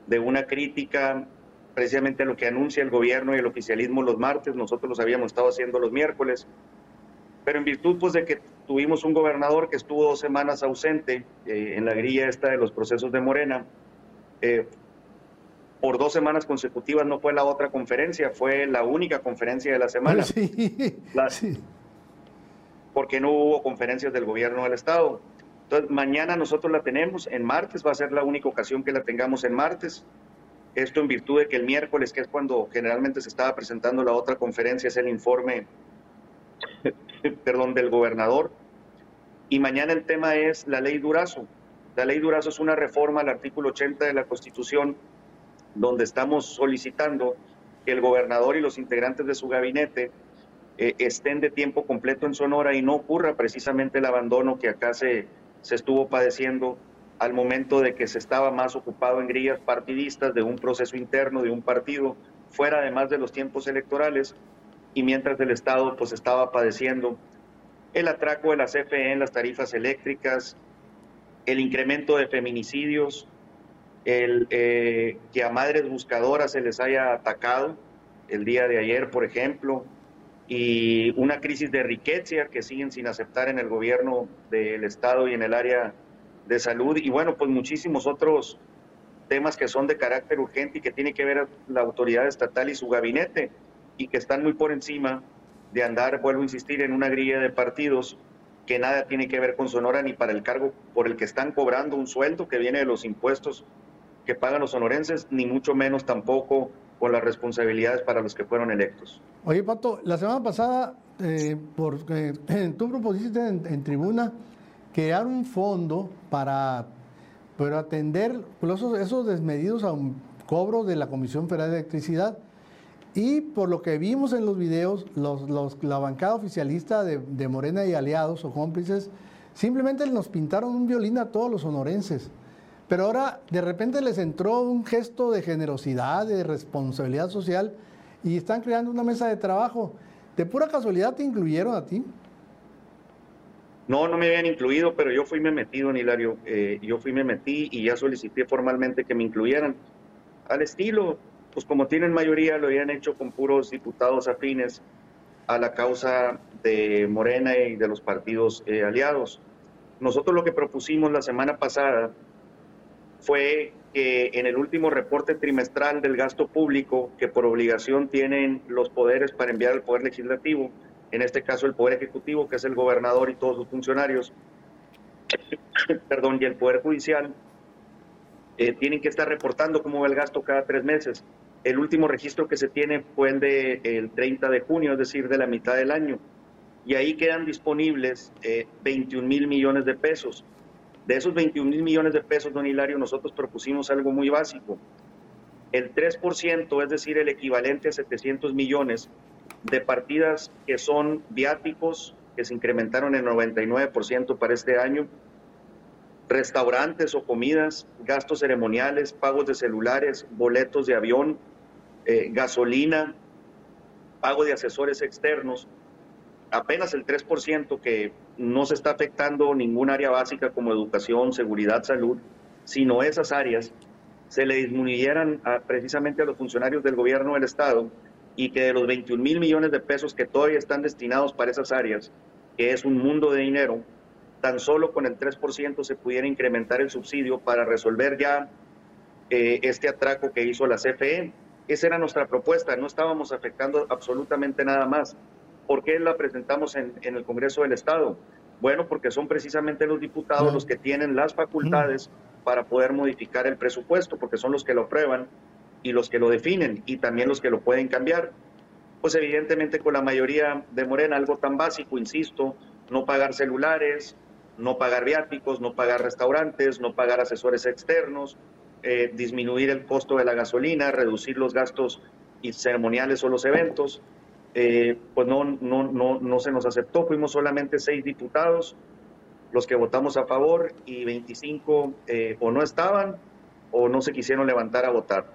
de una crítica precisamente a lo que anuncia el gobierno y el oficialismo los martes. Nosotros los habíamos estado haciendo los miércoles pero en virtud pues de que tuvimos un gobernador que estuvo dos semanas ausente eh, en la grilla esta de los procesos de Morena, eh, por dos semanas consecutivas no fue la otra conferencia, fue la única conferencia de la semana. Sí, Porque no hubo conferencias del gobierno del Estado. Entonces, mañana nosotros la tenemos, en martes va a ser la única ocasión que la tengamos en martes. Esto en virtud de que el miércoles, que es cuando generalmente se estaba presentando la otra conferencia, es el informe perdón, del gobernador. Y mañana el tema es la ley Durazo. La ley Durazo es una reforma al artículo 80 de la Constitución donde estamos solicitando que el gobernador y los integrantes de su gabinete eh, estén de tiempo completo en Sonora y no ocurra precisamente el abandono que acá se, se estuvo padeciendo al momento de que se estaba más ocupado en grillas partidistas de un proceso interno de un partido, fuera además de los tiempos electorales, y mientras el Estado pues estaba padeciendo el atraco de la CFE en las tarifas eléctricas, el incremento de feminicidios, el eh, que a madres buscadoras se les haya atacado el día de ayer, por ejemplo, y una crisis de riqueza que siguen sin aceptar en el gobierno del Estado y en el área de salud, y bueno, pues muchísimos otros temas que son de carácter urgente y que tiene que ver la autoridad estatal y su gabinete, y que están muy por encima de andar, vuelvo a insistir, en una grilla de partidos que nada tiene que ver con Sonora ni para el cargo por el que están cobrando un sueldo que viene de los impuestos que pagan los sonorenses, ni mucho menos tampoco con las responsabilidades para los que fueron electos. Oye, Pato, la semana pasada eh, por, eh, tú propusiste en, tribuna crear un fondo para, para atender esos, esos desmedidos a cobro de la Comisión Federal de Electricidad. Y por lo que vimos en los videos, los, la bancada oficialista de, Morena y aliados o cómplices simplemente nos pintaron un violín a todos los sonorenses. Pero ahora de repente les entró un gesto de generosidad, de responsabilidad social y están creando una mesa de trabajo. ¿De pura casualidad te incluyeron a ti? No, no me habían incluido, pero yo fui me metido en Hilario. Eh, yo fui me metí y ya solicité formalmente que me incluyeran. Al estilo, pues como tienen mayoría, lo habían hecho con puros diputados afines a la causa de Morena y de los partidos eh, aliados. Nosotros lo que propusimos la semana pasada fue que en el último reporte trimestral del gasto público, que por obligación tienen los poderes para enviar al Poder Legislativo, en este caso el Poder Ejecutivo, que es el gobernador y todos sus funcionarios, perdón, y el Poder Judicial, eh, tienen que estar reportando cómo va el gasto cada tres meses. El último registro que se tiene fue el del el 30 de junio, es decir, de la mitad del año. Y ahí quedan disponibles 21 eh, mil millones de pesos. De esos 21 mil millones de pesos, don Hilario, nosotros propusimos algo muy básico. El 3%, es decir, el equivalente a 700 millones de partidas que son viáticos, que se incrementaron en 99% para este año, restaurantes o comidas, gastos ceremoniales, pagos de celulares, boletos de avión, eh, gasolina, pago de asesores externos, apenas el 3% que no se está afectando ningún área básica como educación, seguridad, salud, sino esas áreas se le disminuyeran precisamente a los funcionarios del gobierno del Estado y que de los 21 mil millones de pesos que todavía están destinados para esas áreas, que es un mundo de dinero, tan solo con el 3% se pudiera incrementar el subsidio para resolver ya eh, este atraco que hizo la CFE. Esa era nuestra propuesta, no estábamos afectando absolutamente nada más. ¿Por qué la presentamos en, en el Congreso del Estado? Bueno, porque son precisamente los diputados los que tienen las facultades para poder modificar el presupuesto, porque son los que lo aprueban y los que lo definen y también los que lo pueden cambiar. Pues evidentemente con la mayoría de Morena, algo tan básico, insisto, no pagar celulares, no pagar viáticos, no pagar restaurantes, no pagar asesores externos, eh, disminuir el costo de la gasolina, reducir los gastos y ceremoniales o los eventos, eh, pues no, no, no, no se nos aceptó. Fuimos solamente seis diputados los que votamos a favor y 25 eh, o no estaban o no se quisieron levantar a votar.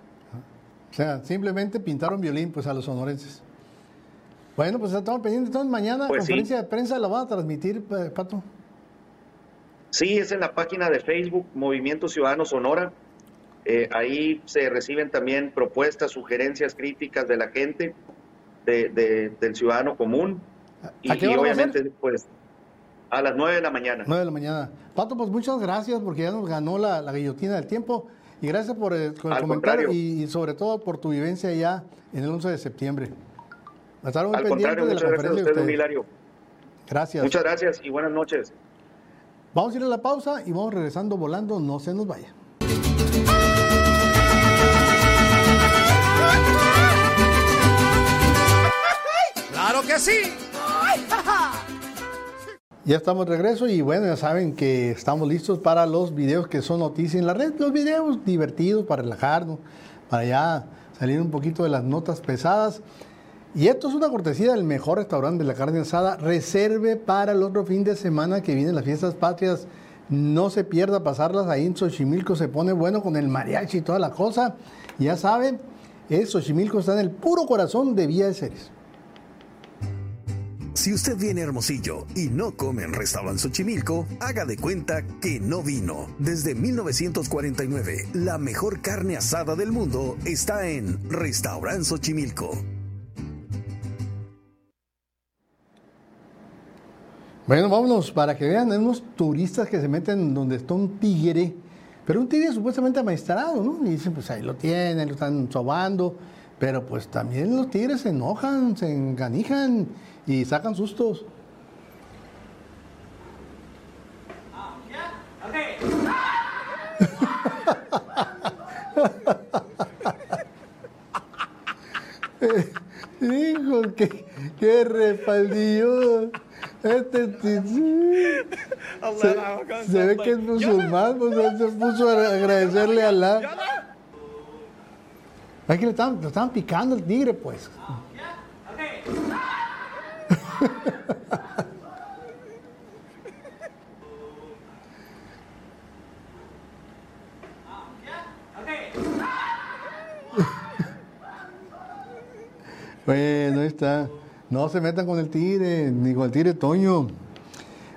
O sea, simplemente pintaron violín pues a los sonorenses. Bueno, pues estamos pendientes. Entonces mañana pues conferencia de prensa la van a transmitir, Pato. Sí, es en la página de Facebook Movimiento Ciudadano Sonora. Eh, ahí se reciben también propuestas, sugerencias, críticas de la gente, de, del ciudadano común. y, obviamente, pues, a las 9 de la mañana. 9 de la mañana. Pato, pues muchas gracias porque ya nos ganó la, guillotina del tiempo. Y gracias por el, comentario y, sobre todo por tu vivencia ya en el 11 de septiembre. Estar muy pendiente de la conferencia de Gracias. Muchas gracias y buenas noches. Vamos a ir a la pausa y vamos regresando volando, no se nos vaya. ¡Claro que sí! Ya estamos de regreso y bueno, ya saben que estamos listos para los videos que son noticias en la red, los videos divertidos para relajarnos, para ya salir un poquito de las notas pesadas. Y esto es una cortesía del mejor restaurante de la carne asada. Reserve para el otro fin de semana que vienen las fiestas patrias. No se pierda pasarlas ahí en Xochimilco. Se pone bueno con el mariachi y toda la cosa. Ya saben, es Xochimilco está en el puro corazón de Vía de Ceres. Si usted viene Hermosillo y no come en Restaurant Xochimilco, haga de cuenta que no vino. Desde 1949, la mejor carne asada del mundo está en Restaurant Xochimilco. Bueno, vámonos para que vean, hay unos turistas que se meten donde está un tigre, pero un tigre supuestamente amaestrado, ¿no? Y dicen, pues ahí lo tienen, lo están sobando, pero pues también los tigres se enojan, se enganijan y sacan sustos. Hijo, qué, qué respaldillo. Este se, se ve que es musulmán, pues él se puso a agradecerle a la. Es que le estaban, le estaban picando el tigre, pues. Bueno, ahí está. No se metan con el tigre, ni con el tigre Toño.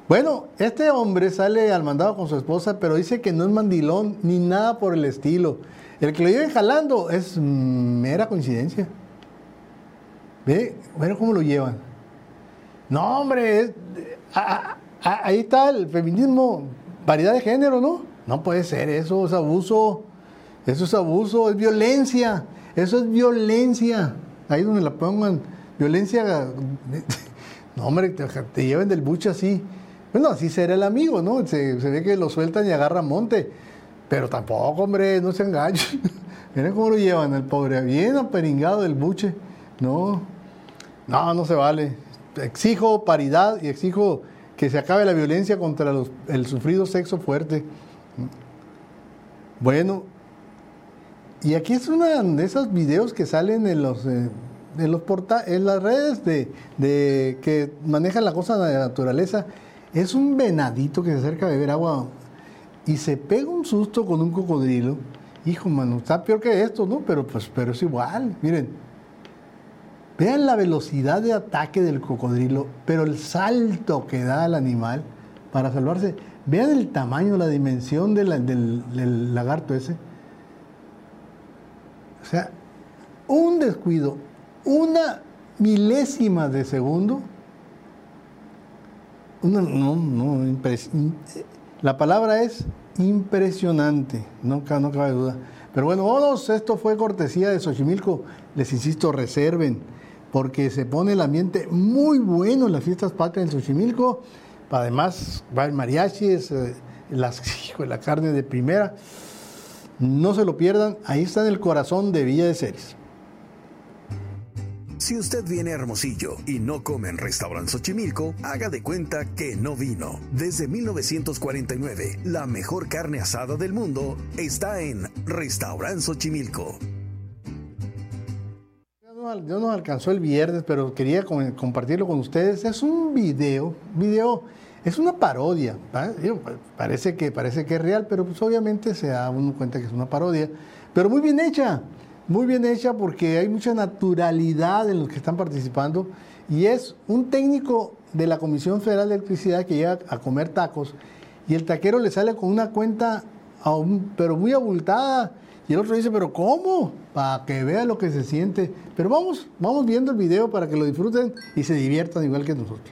Bueno, este hombre sale al mandado con su esposa, pero dice que no es mandilón ni nada por el estilo. El que lo lleven jalando es mera coincidencia. Ve, bueno, cómo lo llevan. No, hombre, ahí está el feminismo, paridad de género, ¿no? No puede ser, eso es abuso, eso es abuso, es violencia, eso es violencia. Ahí donde la pongan, violencia, no, hombre, te, te lleven del buche así. Bueno, así será el amigo, ¿no? Se, ve que lo sueltan y agarran monte, pero tampoco, hombre, no se enganchen. Miren cómo lo llevan el pobre, bien aperingado del buche. No, no, no se vale. Exijo paridad y exijo que se acabe la violencia contra los- el sufrido sexo fuerte. Bueno, y aquí es uno de esos videos que salen en los, eh, en los porta en las redes de, de que manejan la cosa de la naturaleza. Es un venadito que se acerca a beber agua y se pega un susto con un cocodrilo. Hijo, mano, está peor que esto, ¿no? Pero, pues, pero es igual. Miren, Vean la velocidad de ataque del cocodrilo, pero el salto que da el animal para salvarse. Vean el tamaño, la dimensión del, lagarto ese. O sea, un descuido, una milésima de segundo. una- no, no, in- la palabra es impresionante, no, no cabe duda. Pero bueno, vámonos, esto fue cortesía de Xochimilco. Les insisto, reserven, porque se pone el ambiente muy bueno en las fiestas patrias en Xochimilco. Además, va el mariachi, eh, la carne de primera. No se lo pierdan, ahí está en el corazón de Villa de Ceres. Si usted viene a Hermosillo y no come en Restaurant Xochimilco, haga de cuenta que no vino. Desde 1949, la mejor carne asada del mundo está en Restaurant Xochimilco. Ya no, ya no alcanzó el viernes, pero quería com- compartirlo con ustedes. Es un video, video, es una parodia. Parece que, parece que es real, pero pues obviamente se da uno cuenta que es una parodia. Pero muy bien hecha, muy bien hecha porque hay mucha naturalidad en los que están participando. Y es un técnico de la Comisión Federal de Electricidad que llega a comer tacos y el taquero le sale con una cuenta, pero muy abultada. Y el otro dice, pero ¿cómo? Para que vea lo que se siente. Pero vamos, vamos viendo el video para que lo disfruten y se diviertan igual que nosotros.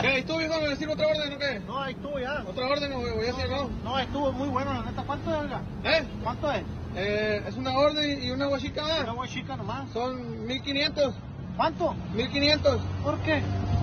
¿Qué? ¿Y tú, viejo? ¿Me decir otra orden o qué? No, ahí estuvo ya. ¿Otra orden o voy a hacer algo? No, estuvo muy bueno, la neta. ¿Cuánto es, oiga? ¿Eh? ¿Cuánto es? Eh, es una orden y una guachica. Una agua chica nomás. Son 1500. ¿Cuánto? 1500. ¿Por qué?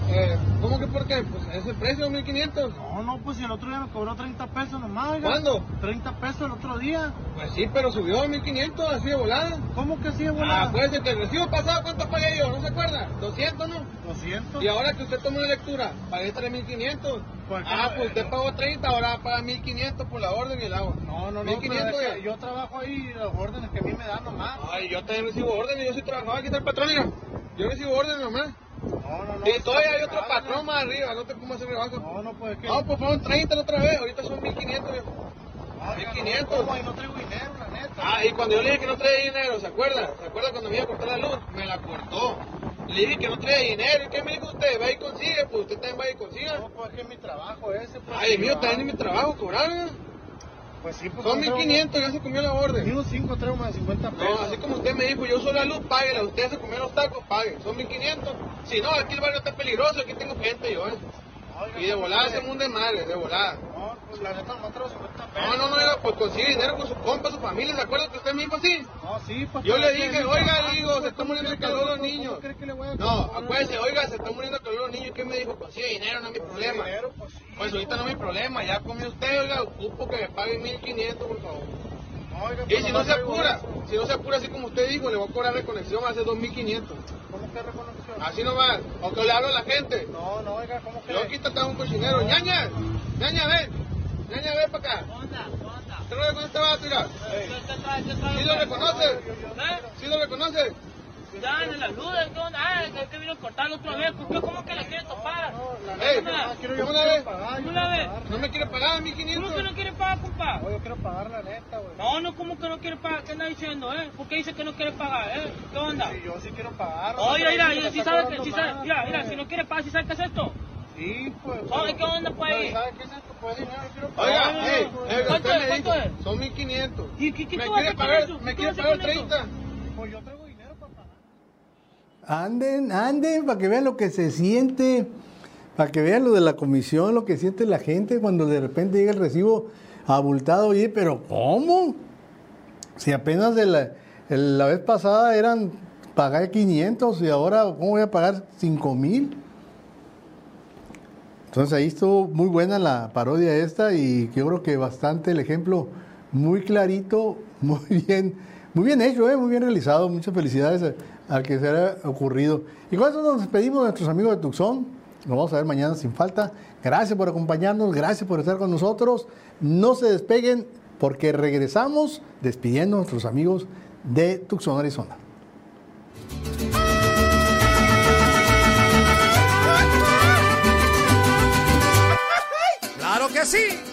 Eh, ¿Cómo que por qué? Pues ese precio, 1500. No, no, pues si el otro día me cobró 30 pesos nomás, oiga. ¿Cuándo? 30 pesos el otro día. Pues sí, pero subió a 1500, así de volada. ¿Cómo que así de Ah, volada? pues el recibo pasado, ¿cuánto pagué yo? ¿No se acuerda? 200, ¿no? 200. Y ahora que usted tomó una lectura, pagué 3500. Pues, ah, pues usted pagó 30, ahora paga 1500 por la orden y el agua. No, no, no, 1500 pero es ya. que yo trabajo ahí las órdenes que a mí me dan nomás. Ay, yo también recibo órdenes, yo soy trabajador, aquí está el patrón, mira. Yo recibo órdenes nomás. No, no, no. Y todavía hay otro patrón más arriba, no te cómo hacer rebajo. No, no, pues es que... No, pues fueron 30 la otra vez, ahorita son 1500. viejo. Ah, 1500. ¿Cómo? Y no traigo dinero, la neta. Ah, y cuando yo le dije que no traía dinero, ¿se acuerda? ¿Se acuerda cuando me iba a cortar la luz? Me la cortó. Le dije que no traía dinero. ¿Y qué me dijo usted? Va y consigue, pues usted también va y consiga. No, pues es que es mi trabajo ese. Pues, Ay, mío, no. también es mi trabajo, cobrar. Pues sí, pues... Son no traigo- 1500, ya se comió la orden. Digo 5, traigo más de 50 pesos. No, así como usted me dijo, yo uso la luz, páguela. Usted se comió los tacos, pague. Son 1500. Si no, aquí el barrio está peligroso, aquí tengo gente yo, ¿eh? Oiga, Y de volada pues, se munde madre, de volada. No, pues la neta nomás traigo 50 pesos. No, no, no, oiga, pues consigue dinero con su compa, su familia. ¿Se acuerda que usted dijo así? No, sí, pues... Yo le dije, oiga, le digo, pues, se están ¿cómo muriendo que calor los niños. cree que le voy a No, acuérdese, oiga, se están muriendo de calor los niños. ¿Qué me dijo? Consigue dinero, no es mi problema. Pues sí. Pues ahorita no es mi problema, ya comió usted, oiga, ocupo que me pague 1500, por favor. No, oiga, Y pues si no se apura, eso. si no se apura así como usted dijo, le voy a cobrar reconexión hace 2500. ¿Cómo que reconexión? Así nomás, aunque le hablo a la gente. No, no, oiga, ¿cómo que...? Yo aquí está un cochinero. ñaña, ñaña, ven. Ven para acá. ¿Qué rollo con este vato, mira? ¿Sí lo reconoce? ¿Sí lo reconoce? Ya, en la luz, ¿qué onda? Ah, es que vino a cortarlo otra vez. ¿Por qué? ¿Cómo que la quiere topar? Ey, yo yo ¿Cómo la quiero ves? pagar. ¿No me quiere pagar ¿Cómo que 1500? no quiere pagar, compa? No, yo quiero pagar la neta, güey. No, no, ¿cómo que no quiere pagar? ¿Qué anda diciendo, eh? ¿Por qué dice que no quiere pagar, eh? ¿Qué onda? Sí, yo sí quiero pagar. Oye, mira, si si sabe que, si sabe, mira, mira, si no quiere pagar, si sabe qué es esto. Pues. Oye, ¿qué onda, pues, ahí? pero ¿Sabe qué es esto? Pues dinero, quiero Oiga, pagar. no, ey, no. ey, ¿Cuánto usted es? me ¿Cuánto dijo, es? son 1500. ¿Y qué- qué ¿Me tú vas a quiere pagar, eso? me ¿Qué quiere pagar hacer con eso? 30? Pues yo traigo dinero para pagar. Anden, anden, para que vean lo que se siente, para que vean lo de la comisión, lo que siente la gente cuando de repente llega el recibo abultado. Oye, pero ¿cómo? Si apenas de la, la vez pasada eran pagar 500 y ahora, ¿cómo voy a pagar 5 mil? Entonces ahí estuvo muy buena la parodia esta y yo creo que bastante el ejemplo muy clarito, muy bien, muy bien hecho, ¿eh? muy bien realizado. Muchas felicidades al que se haya ocurrido. Y con eso nos despedimos de nuestros amigos de Tucson. Nos vamos a ver mañana sin falta. Gracias por acompañarnos, gracias por estar con nosotros. No se despeguen porque regresamos despidiendo a nuestros amigos de Tucson, Arizona. que.